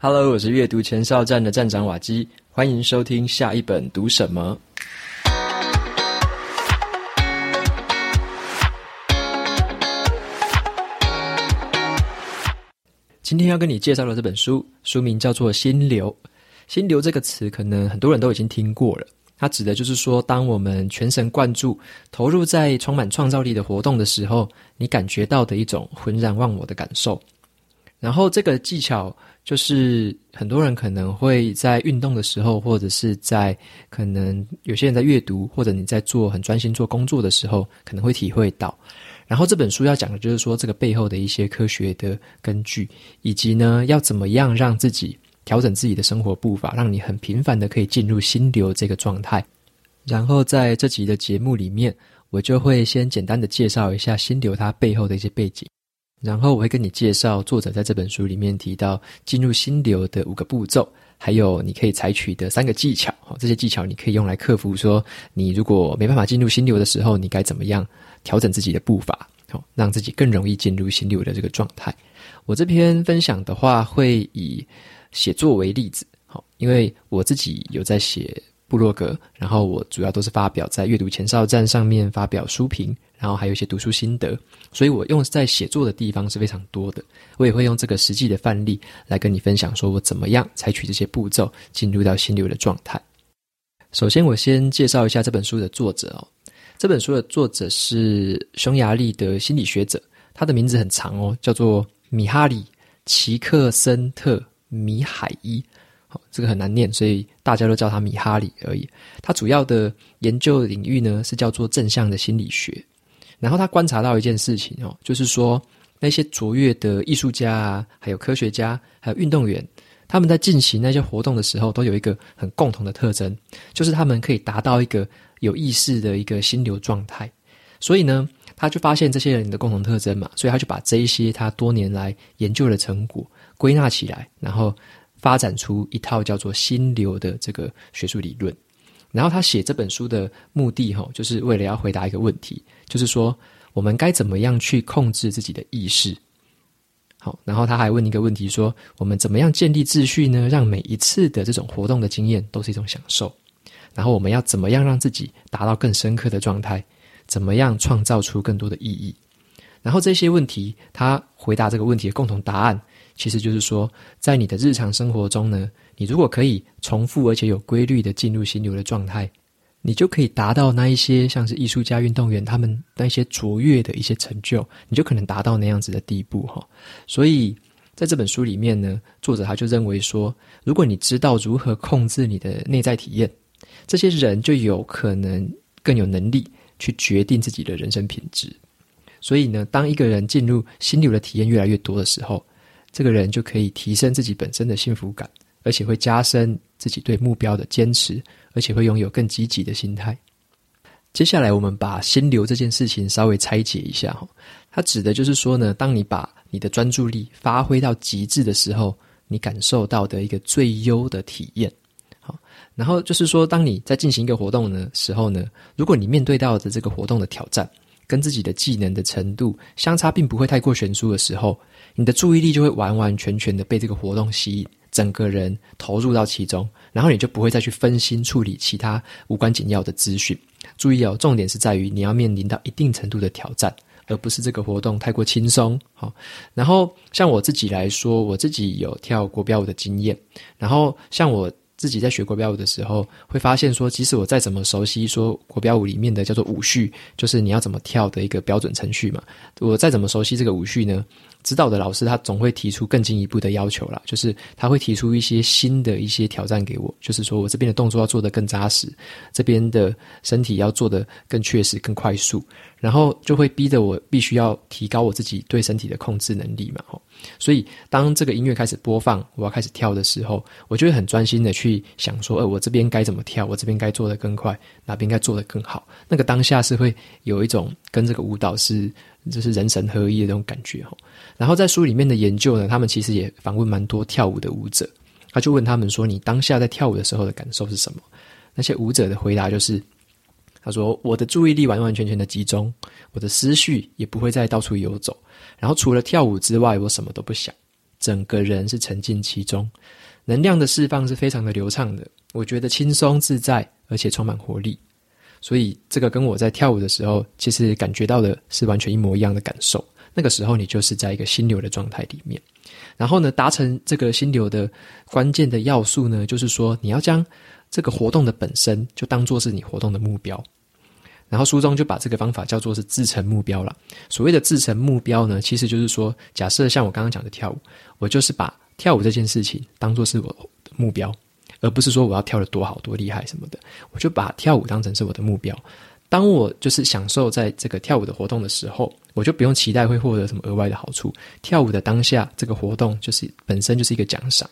Hello，我是阅读前哨站的站长瓦基，欢迎收听下一本读什么。今天要跟你介绍的这本书，书名叫做《心流》。心流这个词，可能很多人都已经听过了。它指的就是说，当我们全神贯注、投入在充满创造力的活动的时候，你感觉到的一种浑然忘我的感受。然后这个技巧。就是很多人可能会在运动的时候，或者是在可能有些人在阅读，或者你在做很专心做工作的时候，可能会体会到。然后这本书要讲的就是说这个背后的一些科学的根据，以及呢要怎么样让自己调整自己的生活步伐，让你很频繁的可以进入心流这个状态。然后在这集的节目里面，我就会先简单的介绍一下心流它背后的一些背景。然后我会跟你介绍作者在这本书里面提到进入心流的五个步骤，还有你可以采取的三个技巧。这些技巧你可以用来克服说你如果没办法进入心流的时候，你该怎么样调整自己的步伐，好让自己更容易进入心流的这个状态。我这篇分享的话会以写作为例子，好，因为我自己有在写部落格，然后我主要都是发表在阅读前哨站上面发表书评。然后还有一些读书心得，所以我用在写作的地方是非常多的。我也会用这个实际的范例来跟你分享，说我怎么样采取这些步骤进入到心流的状态。首先，我先介绍一下这本书的作者哦。这本书的作者是匈牙利的心理学者，他的名字很长哦，叫做米哈里·齐克森特·米海伊。好，这个很难念，所以大家都叫他米哈里而已。他主要的研究领域呢是叫做正向的心理学。然后他观察到一件事情哦，就是说那些卓越的艺术家啊，还有科学家，还有运动员，他们在进行那些活动的时候，都有一个很共同的特征，就是他们可以达到一个有意识的一个心流状态。所以呢，他就发现这些人的共同特征嘛，所以他就把这一些他多年来研究的成果归纳起来，然后发展出一套叫做心流的这个学术理论。然后他写这本书的目的，哈，就是为了要回答一个问题，就是说我们该怎么样去控制自己的意识？好，然后他还问一个问题，说我们怎么样建立秩序呢？让每一次的这种活动的经验都是一种享受。然后我们要怎么样让自己达到更深刻的状态？怎么样创造出更多的意义？然后这些问题，他回答这个问题的共同答案，其实就是说，在你的日常生活中呢，你如果可以重复而且有规律的进入心流的状态，你就可以达到那一些像是艺术家、运动员他们那些卓越的一些成就，你就可能达到那样子的地步哈。所以在这本书里面呢，作者他就认为说，如果你知道如何控制你的内在体验，这些人就有可能更有能力去决定自己的人生品质。所以呢，当一个人进入心流的体验越来越多的时候，这个人就可以提升自己本身的幸福感。而且会加深自己对目标的坚持，而且会拥有更积极的心态。接下来，我们把心流这件事情稍微拆解一下哈。它指的就是说呢，当你把你的专注力发挥到极致的时候，你感受到的一个最优的体验。好，然后就是说，当你在进行一个活动的时候呢，如果你面对到的这个活动的挑战跟自己的技能的程度相差并不会太过悬殊的时候，你的注意力就会完完全全的被这个活动吸引。整个人投入到其中，然后你就不会再去分心处理其他无关紧要的资讯。注意哦，重点是在于你要面临到一定程度的挑战，而不是这个活动太过轻松。好，然后像我自己来说，我自己有跳国标舞的经验，然后像我。自己在学国标舞的时候，会发现说，即使我再怎么熟悉说国标舞里面的叫做舞序，就是你要怎么跳的一个标准程序嘛，我再怎么熟悉这个舞序呢，指导的老师他总会提出更进一步的要求啦，就是他会提出一些新的一些挑战给我，就是说我这边的动作要做得更扎实，这边的身体要做得更确实、更快速。然后就会逼着我必须要提高我自己对身体的控制能力嘛，所以当这个音乐开始播放，我要开始跳的时候，我就会很专心的去想说，呃，我这边该怎么跳，我这边该做得更快，哪边该做得更好。那个当下是会有一种跟这个舞蹈是就是人神合一的那种感觉，吼。然后在书里面的研究呢，他们其实也访问蛮多跳舞的舞者，他就问他们说，你当下在跳舞的时候的感受是什么？那些舞者的回答就是。他说：“我的注意力完完全全的集中，我的思绪也不会再到处游走。然后除了跳舞之外，我什么都不想。整个人是沉浸其中，能量的释放是非常的流畅的，我觉得轻松自在，而且充满活力。所以这个跟我在跳舞的时候，其实感觉到的是完全一模一样的感受。那个时候你就是在一个心流的状态里面。然后呢，达成这个心流的关键的要素呢，就是说你要将这个活动的本身就当做是你活动的目标。然后书中就把这个方法叫做是自成目标了。所谓的自成目标呢，其实就是说，假设像我刚刚讲的跳舞，我就是把跳舞这件事情当做是我的目标，而不是说我要跳得多好多厉害什么的，我就把跳舞当成是我的目标。当我就是享受在这个跳舞的活动的时候，我就不用期待会获得什么额外的好处。跳舞的当下，这个活动就是本身就是一个奖赏。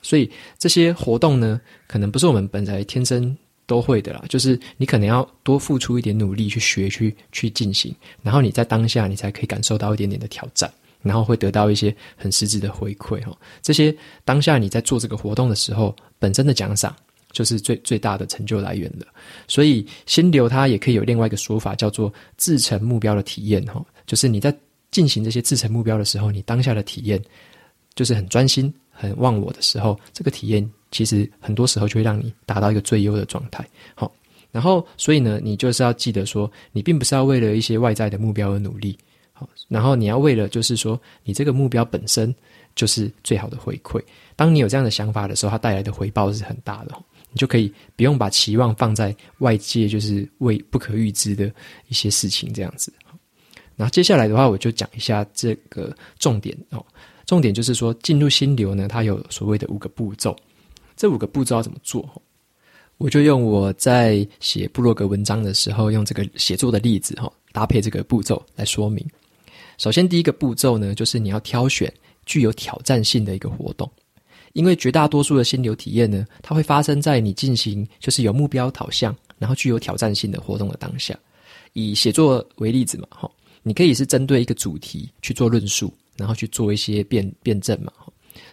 所以这些活动呢，可能不是我们本来天生。都会的啦，就是你可能要多付出一点努力去学、去去进行，然后你在当下你才可以感受到一点点的挑战，然后会得到一些很实质的回馈哈。这些当下你在做这个活动的时候，本身的奖赏就是最最大的成就来源了。所以心流它也可以有另外一个说法，叫做自成目标的体验哈，就是你在进行这些自成目标的时候，你当下的体验就是很专心、很忘我的时候，这个体验。其实很多时候就会让你达到一个最优的状态，好，然后所以呢，你就是要记得说，你并不是要为了一些外在的目标而努力，好，然后你要为了就是说，你这个目标本身就是最好的回馈。当你有这样的想法的时候，它带来的回报是很大的，你就可以不用把期望放在外界，就是为不可预知的一些事情这样子。然后接下来的话，我就讲一下这个重点哦，重点就是说，进入心流呢，它有所谓的五个步骤。这五个步骤要怎么做？我就用我在写部落格文章的时候用这个写作的例子哈，搭配这个步骤来说明。首先，第一个步骤呢，就是你要挑选具有挑战性的一个活动，因为绝大多数的心流体验呢，它会发生在你进行就是有目标导向，然后具有挑战性的活动的当下。以写作为例子嘛，哈，你可以是针对一个主题去做论述，然后去做一些辩辩证嘛。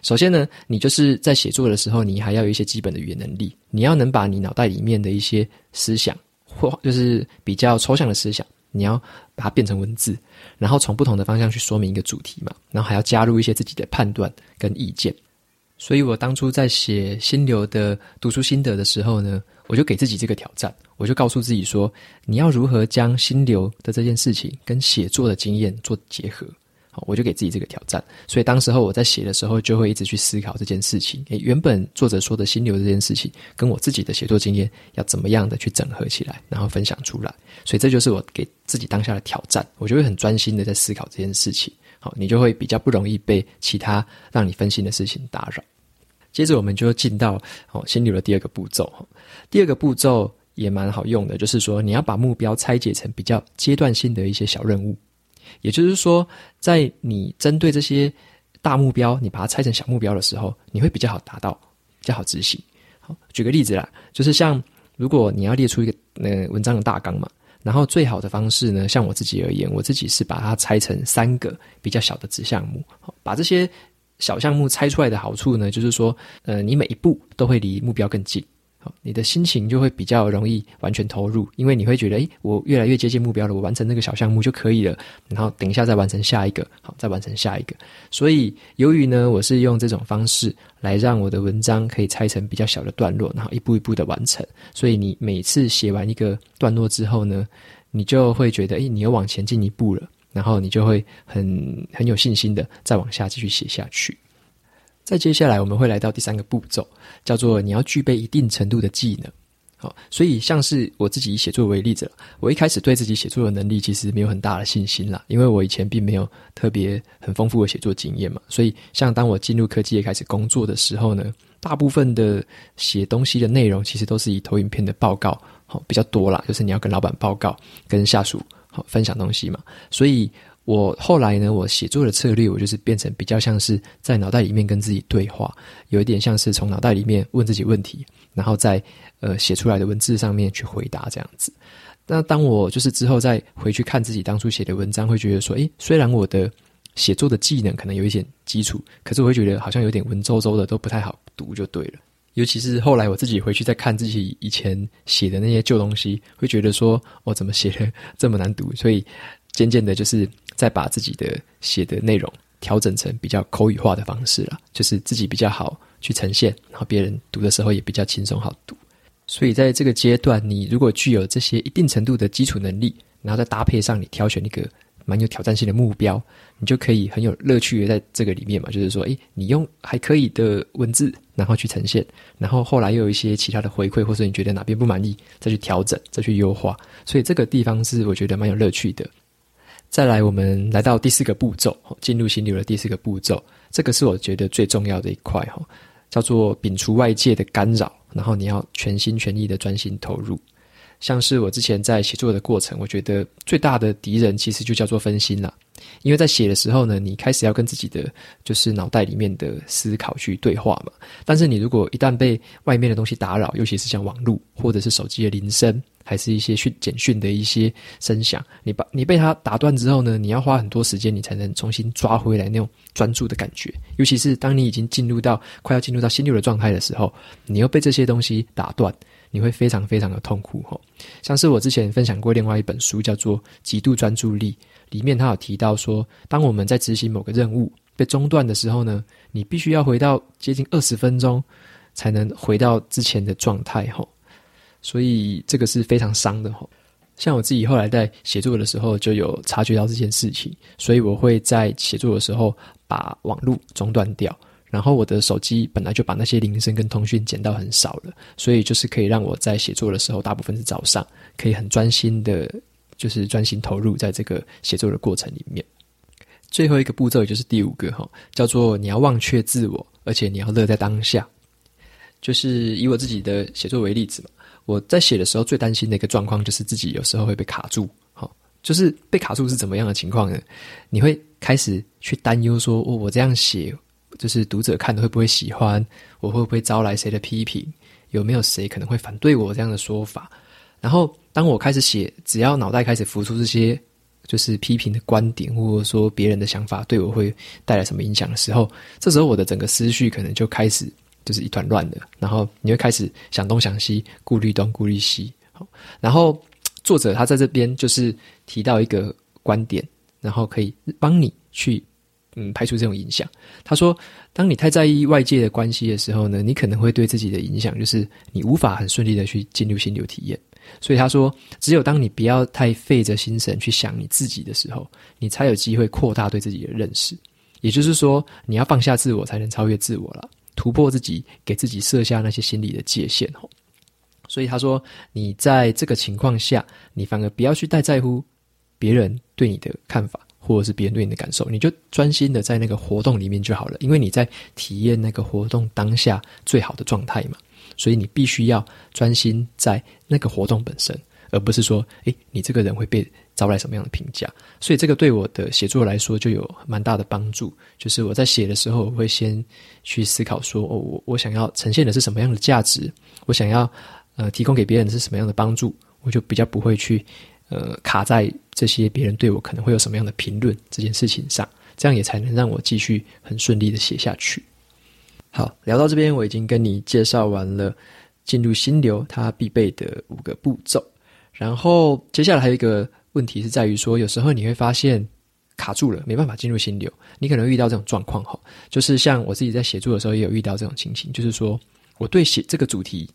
首先呢，你就是在写作的时候，你还要有一些基本的语言能力。你要能把你脑袋里面的一些思想，或就是比较抽象的思想，你要把它变成文字，然后从不同的方向去说明一个主题嘛。然后还要加入一些自己的判断跟意见。所以我当初在写心流的读书心得的时候呢，我就给自己这个挑战，我就告诉自己说，你要如何将心流的这件事情跟写作的经验做结合。好我就给自己这个挑战，所以当时候我在写的时候，就会一直去思考这件事情。诶，原本作者说的心流这件事情，跟我自己的写作经验要怎么样的去整合起来，然后分享出来。所以这就是我给自己当下的挑战。我就会很专心的在思考这件事情。好，你就会比较不容易被其他让你分心的事情打扰。接着我们就进到哦心流的第二个步骤。第二个步骤也蛮好用的，就是说你要把目标拆解成比较阶段性的一些小任务。也就是说，在你针对这些大目标，你把它拆成小目标的时候，你会比较好达到，比较好执行。好，举个例子啦，就是像如果你要列出一个呃文章的大纲嘛，然后最好的方式呢，像我自己而言，我自己是把它拆成三个比较小的子项目，把这些小项目拆出来的好处呢，就是说，呃，你每一步都会离目标更近。你的心情就会比较容易完全投入，因为你会觉得，诶，我越来越接近目标了，我完成那个小项目就可以了，然后等一下再完成下一个，好，再完成下一个。所以，由于呢，我是用这种方式来让我的文章可以拆成比较小的段落，然后一步一步的完成。所以，你每次写完一个段落之后呢，你就会觉得，诶，你又往前进一步了，然后你就会很很有信心的再往下继续写下去。再接下来，我们会来到第三个步骤，叫做你要具备一定程度的技能。好，所以像是我自己以写作为例子了，我一开始对自己写作的能力其实没有很大的信心啦，因为我以前并没有特别很丰富的写作经验嘛。所以，像当我进入科技业开始工作的时候呢，大部分的写东西的内容其实都是以投影片的报告好比较多啦，就是你要跟老板报告、跟下属好分享东西嘛，所以。我后来呢，我写作的策略，我就是变成比较像是在脑袋里面跟自己对话，有一点像是从脑袋里面问自己问题，然后在呃写出来的文字上面去回答这样子。那当我就是之后再回去看自己当初写的文章，会觉得说，诶，虽然我的写作的技能可能有一点基础，可是我会觉得好像有点文绉绉的，都不太好读就对了。尤其是后来我自己回去再看自己以前写的那些旧东西，会觉得说，我怎么写的这么难读？所以渐渐的，就是。再把自己的写的内容调整成比较口语化的方式了，就是自己比较好去呈现，然后别人读的时候也比较轻松好读。所以在这个阶段，你如果具有这些一定程度的基础能力，然后再搭配上你挑选一个蛮有挑战性的目标，你就可以很有乐趣的在这个里面嘛。就是说，诶，你用还可以的文字，然后去呈现，然后后来又有一些其他的回馈，或者你觉得哪边不满意，再去调整，再去优化。所以这个地方是我觉得蛮有乐趣的。再来，我们来到第四个步骤，进入心流的第四个步骤，这个是我觉得最重要的一块哈，叫做摒除外界的干扰。然后你要全心全意的专心投入，像是我之前在写作的过程，我觉得最大的敌人其实就叫做分心了。因为在写的时候呢，你开始要跟自己的就是脑袋里面的思考去对话嘛。但是你如果一旦被外面的东西打扰，尤其是像网络或者是手机的铃声，还是一些讯简讯的一些声响，你把你被它打断之后呢，你要花很多时间，你才能重新抓回来那种专注的感觉。尤其是当你已经进入到快要进入到心流的状态的时候，你又被这些东西打断，你会非常非常的痛苦吼。像是我之前分享过另外一本书，叫做《极度专注力》。里面他有提到说，当我们在执行某个任务被中断的时候呢，你必须要回到接近二十分钟，才能回到之前的状态吼。所以这个是非常伤的吼。像我自己后来在写作的时候，就有察觉到这件事情，所以我会在写作的时候把网络中断掉，然后我的手机本来就把那些铃声跟通讯减到很少了，所以就是可以让我在写作的时候，大部分是早上，可以很专心的。就是专心投入在这个写作的过程里面。最后一个步骤，也就是第五个哈，叫做你要忘却自我，而且你要乐在当下。就是以我自己的写作为例子嘛，我在写的时候最担心的一个状况，就是自己有时候会被卡住。好，就是被卡住是怎么样的情况呢？你会开始去担忧说，哦，我这样写，就是读者看的会不会喜欢？我会不会招来谁的批评？有没有谁可能会反对我这样的说法？然后，当我开始写，只要脑袋开始浮出这些就是批评的观点，或者说别人的想法对我会带来什么影响的时候，这时候我的整个思绪可能就开始就是一团乱的。然后你会开始想东想西，顾虑东顾虑西。好，然后作者他在这边就是提到一个观点，然后可以帮你去嗯排除这种影响。他说，当你太在意外界的关系的时候呢，你可能会对自己的影响就是你无法很顺利的去进入心流体验。所以他说，只有当你不要太费着心神去想你自己的时候，你才有机会扩大对自己的认识。也就是说，你要放下自我，才能超越自我了，突破自己，给自己设下那些心理的界限哦。所以他说，你在这个情况下，你反而不要去太在乎别人对你的看法，或者是别人对你的感受，你就专心的在那个活动里面就好了，因为你在体验那个活动当下最好的状态嘛。所以你必须要专心在那个活动本身，而不是说，诶，你这个人会被招来什么样的评价。所以这个对我的写作来说就有蛮大的帮助。就是我在写的时候，我会先去思考说，哦，我我想要呈现的是什么样的价值，我想要呃提供给别人的是什么样的帮助，我就比较不会去呃卡在这些别人对我可能会有什么样的评论这件事情上，这样也才能让我继续很顺利的写下去。好，聊到这边，我已经跟你介绍完了进入心流它必备的五个步骤。然后接下来还有一个问题是在于说，有时候你会发现卡住了，没办法进入心流。你可能遇到这种状况哈，就是像我自己在写作的时候也有遇到这种情形，就是说我对写这个主题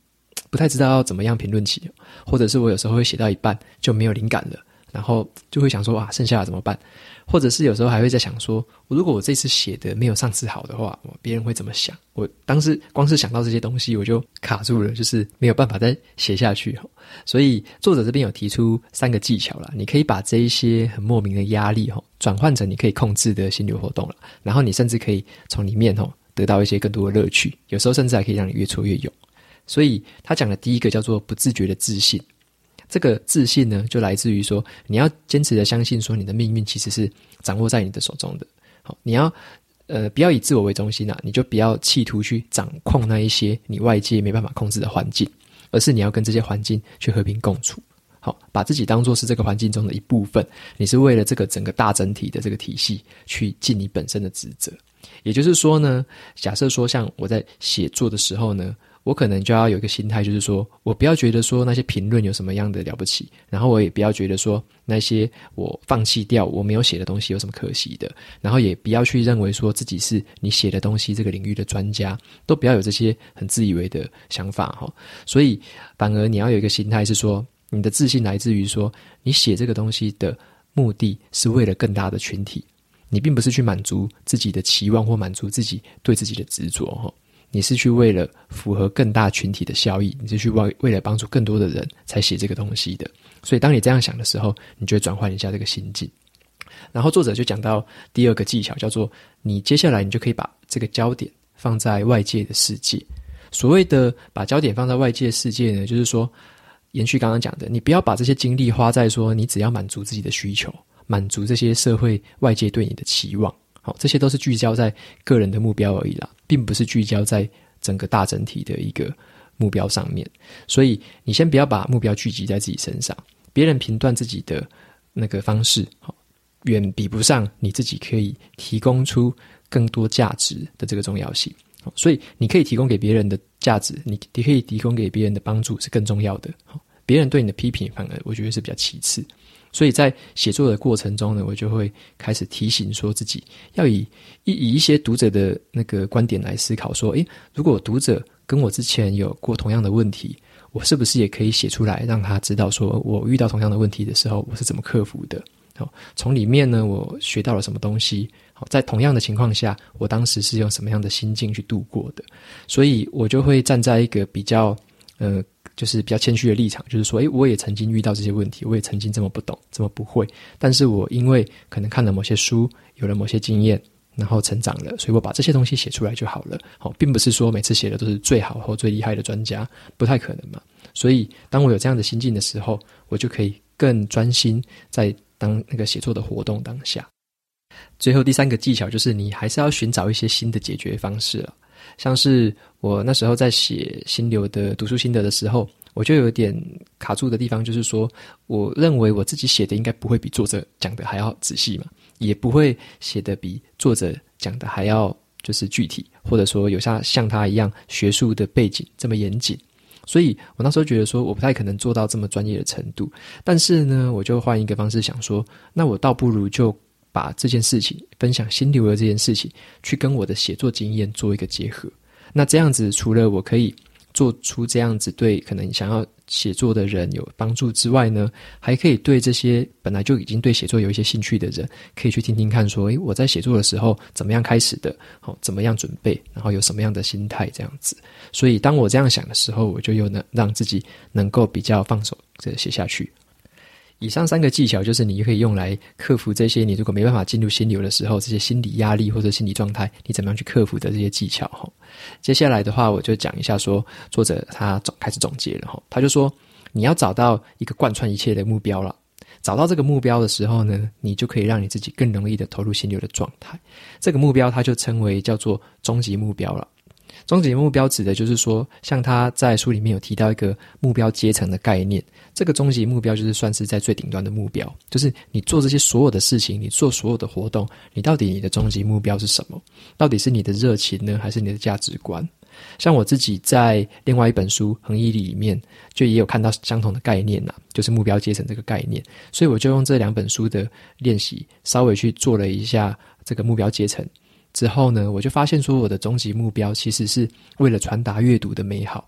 不太知道要怎么样评论起，或者是我有时候会写到一半就没有灵感了，然后就会想说啊，剩下的怎么办？或者是有时候还会在想说，如果我这次写的没有上次好的话，别人会怎么想？我当时光是想到这些东西，我就卡住了，就是没有办法再写下去。所以作者这边有提出三个技巧啦，你可以把这一些很莫名的压力哈，转换成你可以控制的心流活动了。然后你甚至可以从里面哈得到一些更多的乐趣，有时候甚至还可以让你越挫越勇。所以他讲的第一个叫做不自觉的自信。这个自信呢，就来自于说，你要坚持的相信说，你的命运其实是掌握在你的手中的。好，你要呃，不要以自我为中心啊，你就不要企图去掌控那一些你外界没办法控制的环境，而是你要跟这些环境去和平共处。好，把自己当作是这个环境中的一部分，你是为了这个整个大整体的这个体系去尽你本身的职责。也就是说呢，假设说像我在写作的时候呢。我可能就要有一个心态，就是说我不要觉得说那些评论有什么样的了不起，然后我也不要觉得说那些我放弃掉我没有写的东西有什么可惜的，然后也不要去认为说自己是你写的东西这个领域的专家，都不要有这些很自以为的想法哈。所以反而你要有一个心态是说，你的自信来自于说你写这个东西的目的是为了更大的群体，你并不是去满足自己的期望或满足自己对自己的执着哈。你是去为了符合更大群体的效益，你是去为为了帮助更多的人才写这个东西的。所以，当你这样想的时候，你就会转换一下这个心境。然后，作者就讲到第二个技巧，叫做你接下来你就可以把这个焦点放在外界的世界。所谓的把焦点放在外界世界呢，就是说，延续刚刚讲的，你不要把这些精力花在说你只要满足自己的需求，满足这些社会外界对你的期望。好，这些都是聚焦在个人的目标而已啦，并不是聚焦在整个大整体的一个目标上面。所以，你先不要把目标聚集在自己身上。别人评断自己的那个方式，好，远比不上你自己可以提供出更多价值的这个重要性。所以，你可以提供给别人的价值，你你可以提供给别人的帮助是更重要的。好，别人对你的批评，反而我觉得是比较其次。所以在写作的过程中呢，我就会开始提醒说自己要以以以一些读者的那个观点来思考，说，诶，如果读者跟我之前有过同样的问题，我是不是也可以写出来，让他知道，说我遇到同样的问题的时候，我是怎么克服的？好，从里面呢，我学到了什么东西？好，在同样的情况下，我当时是用什么样的心境去度过的？所以我就会站在一个比较，呃。就是比较谦虚的立场，就是说，诶，我也曾经遇到这些问题，我也曾经这么不懂，这么不会，但是我因为可能看了某些书，有了某些经验，然后成长了，所以我把这些东西写出来就好了。好，并不是说每次写的都是最好或最厉害的专家，不太可能嘛。所以，当我有这样的心境的时候，我就可以更专心在当那个写作的活动当下。最后第三个技巧就是，你还是要寻找一些新的解决方式了。像是我那时候在写心流的读书心得的时候，我就有点卡住的地方，就是说，我认为我自己写的应该不会比作者讲的还要仔细嘛，也不会写的比作者讲的还要就是具体，或者说有像像他一样学术的背景这么严谨，所以我那时候觉得说，我不太可能做到这么专业的程度。但是呢，我就换一个方式想说，那我倒不如就。把这件事情分享心流的这件事情，去跟我的写作经验做一个结合。那这样子，除了我可以做出这样子对可能想要写作的人有帮助之外呢，还可以对这些本来就已经对写作有一些兴趣的人，可以去听听看，说，诶，我在写作的时候怎么样开始的？好，怎么样准备？然后有什么样的心态？这样子。所以，当我这样想的时候，我就又能让自己能够比较放手这写下去。以上三个技巧，就是你可以用来克服这些你如果没办法进入心流的时候，这些心理压力或者心理状态，你怎么样去克服的这些技巧哈。接下来的话，我就讲一下说，作者他总开始总结了哈，他就说你要找到一个贯穿一切的目标了，找到这个目标的时候呢，你就可以让你自己更容易的投入心流的状态。这个目标，他就称为叫做终极目标了。终极目标指的就是说，像他在书里面有提到一个目标阶层的概念。这个终极目标就是算是在最顶端的目标，就是你做这些所有的事情，你做所有的活动，你到底你的终极目标是什么？到底是你的热情呢，还是你的价值观？像我自己在另外一本书《恒毅》里面，就也有看到相同的概念呐，就是目标阶层这个概念。所以我就用这两本书的练习，稍微去做了一下这个目标阶层。之后呢，我就发现说，我的终极目标其实是为了传达阅读的美好。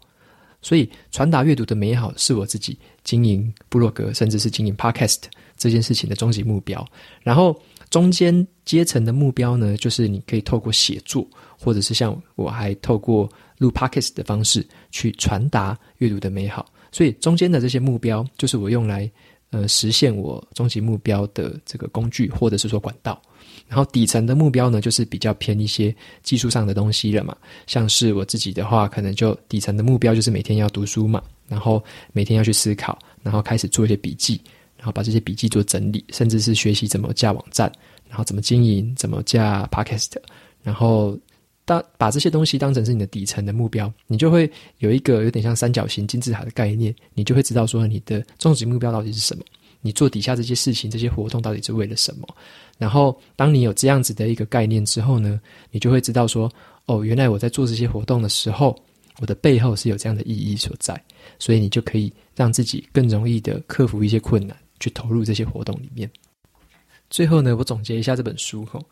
所以，传达阅读的美好是我自己经营部落格，甚至是经营 Podcast 这件事情的终极目标。然后，中间阶层的目标呢，就是你可以透过写作，或者是像我还透过录 Podcast 的方式去传达阅读的美好。所以，中间的这些目标，就是我用来呃实现我终极目标的这个工具，或者是说管道。然后底层的目标呢，就是比较偏一些技术上的东西了嘛。像是我自己的话，可能就底层的目标就是每天要读书嘛，然后每天要去思考，然后开始做一些笔记，然后把这些笔记做整理，甚至是学习怎么架网站，然后怎么经营，怎么架 Podcast，然后当把这些东西当成是你的底层的目标，你就会有一个有点像三角形金字塔的概念，你就会知道说你的终极目标到底是什么。你做底下这些事情、这些活动到底是为了什么？然后，当你有这样子的一个概念之后呢，你就会知道说，哦，原来我在做这些活动的时候，我的背后是有这样的意义所在，所以你就可以让自己更容易的克服一些困难，去投入这些活动里面。最后呢，我总结一下这本书吼，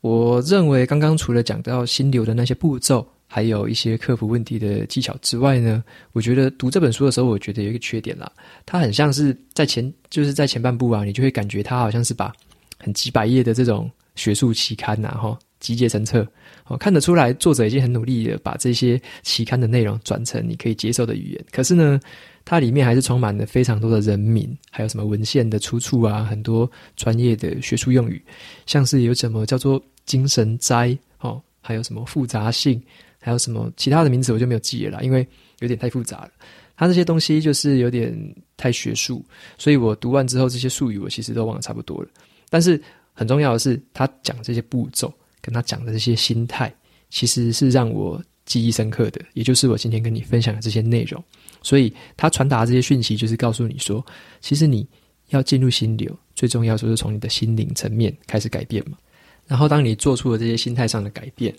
我认为刚刚除了讲到心流的那些步骤，还有一些克服问题的技巧之外呢，我觉得读这本书的时候，我觉得有一个缺点啦，它很像是在前，就是在前半部啊，你就会感觉它好像是把很几百页的这种学术期刊呐，吼。集结成册，哦，看得出来作者已经很努力的把这些期刊的内容转成你可以接受的语言。可是呢，它里面还是充满了非常多的人名，还有什么文献的出处啊，很多专业的学术用语，像是有什么叫做精神灾哦，还有什么复杂性，还有什么其他的名词我就没有记了啦，因为有点太复杂了。它这些东西就是有点太学术，所以我读完之后这些术语我其实都忘得差不多了。但是很重要的是，他讲这些步骤。跟他讲的这些心态，其实是让我记忆深刻的，也就是我今天跟你分享的这些内容。所以他传达这些讯息，就是告诉你说，其实你要进入心流，最重要就是从你的心灵层面开始改变嘛。然后当你做出了这些心态上的改变，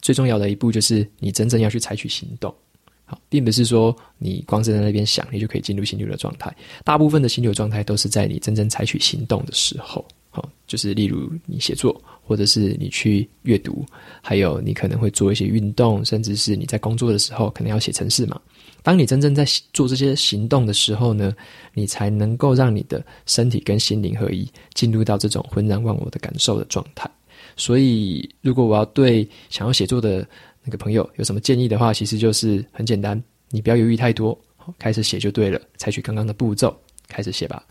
最重要的一步就是你真正要去采取行动。好，并不是说你光是在那边想，你就可以进入心流的状态。大部分的心流状态都是在你真正采取行动的时候。好，就是例如你写作。或者是你去阅读，还有你可能会做一些运动，甚至是你在工作的时候可能要写程式嘛。当你真正在做这些行动的时候呢，你才能够让你的身体跟心灵合一，进入到这种浑然忘我的感受的状态。所以，如果我要对想要写作的那个朋友有什么建议的话，其实就是很简单，你不要犹豫太多，开始写就对了。采取刚刚的步骤，开始写吧。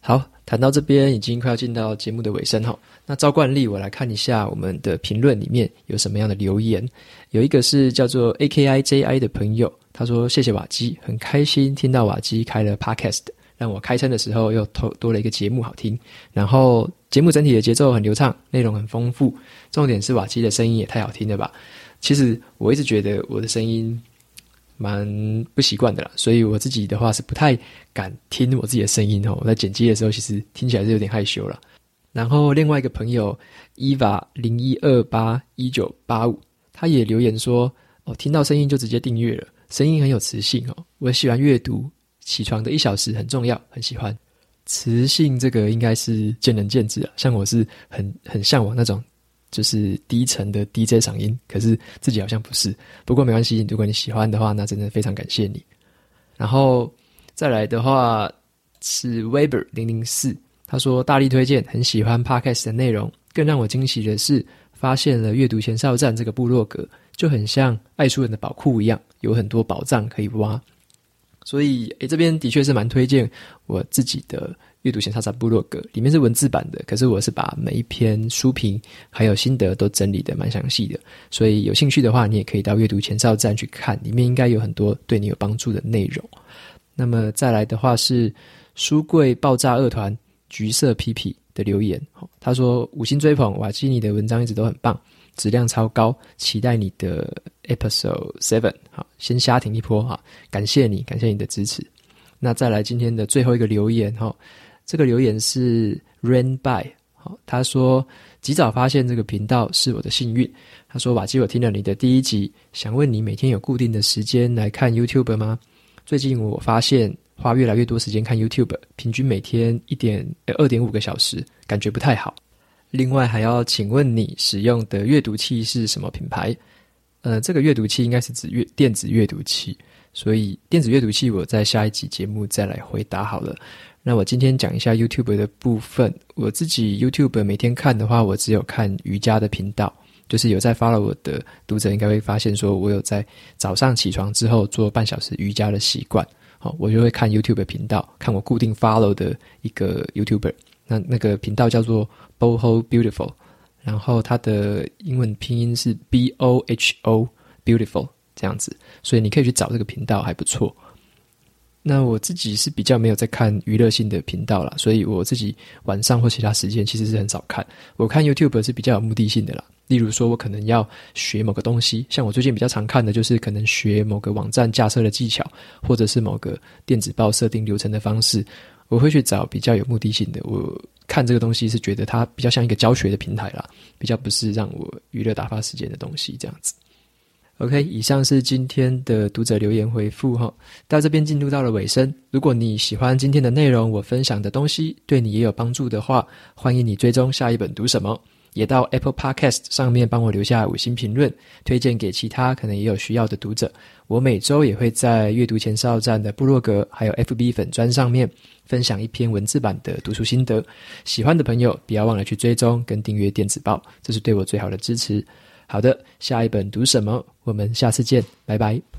好，谈到这边已经快要进到节目的尾声哈。那照惯例，我来看一下我们的评论里面有什么样的留言。有一个是叫做 AKIJI 的朋友，他说：“谢谢瓦基，很开心听到瓦基开了 Podcast，让我开车的时候又多多了一个节目好听。然后节目整体的节奏很流畅，内容很丰富，重点是瓦基的声音也太好听了吧？其实我一直觉得我的声音。”蛮不习惯的啦，所以我自己的话是不太敢听我自己的声音哦。我在剪辑的时候，其实听起来是有点害羞了。然后另外一个朋友 Eva 零一二八一九八五，他也留言说：“哦，听到声音就直接订阅了，声音很有磁性哦。我喜欢阅读，起床的一小时很重要，很喜欢。磁性这个应该是见仁见智啊，像我是很很向往那种。”就是低沉的 DJ 嗓音，可是自己好像不是。不过没关系，如果你喜欢的话，那真的非常感谢你。然后再来的话是 Weber 零零四，他说大力推荐，很喜欢 Podcast 的内容。更让我惊喜的是，发现了阅读前哨站这个部落格，就很像爱书人的宝库一样，有很多宝藏可以挖。所以，诶，这边的确是蛮推荐我自己的。阅读前哨站部落格里面是文字版的，可是我是把每一篇书评还有心得都整理得蛮详细的，所以有兴趣的话，你也可以到阅读前哨站去看，里面应该有很多对你有帮助的内容。那么再来的话是书柜爆炸二团橘色皮皮的留言，他说五星追捧瓦基尼的文章一直都很棒，质量超高，期待你的 Episode Seven。好，先瞎停一波哈，感谢你，感谢你的支持。那再来今天的最后一个留言哈。这个留言是 Rain by，好，他说及早发现这个频道是我的幸运。他说瓦基，我听了你的第一集，想问你每天有固定的时间来看 YouTube 吗？最近我发现花越来越多时间看 YouTube，平均每天一点二点五个小时，感觉不太好。另外还要请问你使用的阅读器是什么品牌？呃，这个阅读器应该是指阅电子阅读器，所以电子阅读器我在下一集节目再来回答好了。那我今天讲一下 YouTube 的部分。我自己 YouTube 每天看的话，我只有看瑜伽的频道。就是有在 follow 我的读者应该会发现，说我有在早上起床之后做半小时瑜伽的习惯。好，我就会看 YouTube 频道，看我固定 follow 的一个 YouTuber。那那个频道叫做 Boho Beautiful，然后它的英文拼音是 B O H O Beautiful 这样子，所以你可以去找这个频道，还不错。那我自己是比较没有在看娱乐性的频道啦，所以我自己晚上或其他时间其实是很少看。我看 YouTube 是比较有目的性的啦，例如说我可能要学某个东西，像我最近比较常看的就是可能学某个网站架设的技巧，或者是某个电子报设定流程的方式，我会去找比较有目的性的。我看这个东西是觉得它比较像一个教学的平台啦，比较不是让我娱乐打发时间的东西这样子。OK，以上是今天的读者留言回复哈，到这边进入到了尾声。如果你喜欢今天的内容，我分享的东西对你也有帮助的话，欢迎你追踪下一本读什么，也到 Apple Podcast 上面帮我留下五星评论，推荐给其他可能也有需要的读者。我每周也会在阅读前哨站的部落格还有 FB 粉专上面分享一篇文字版的读书心得，喜欢的朋友不要忘了去追踪跟订阅电子报，这是对我最好的支持。好的，下一本读什么？我们下次见，拜拜。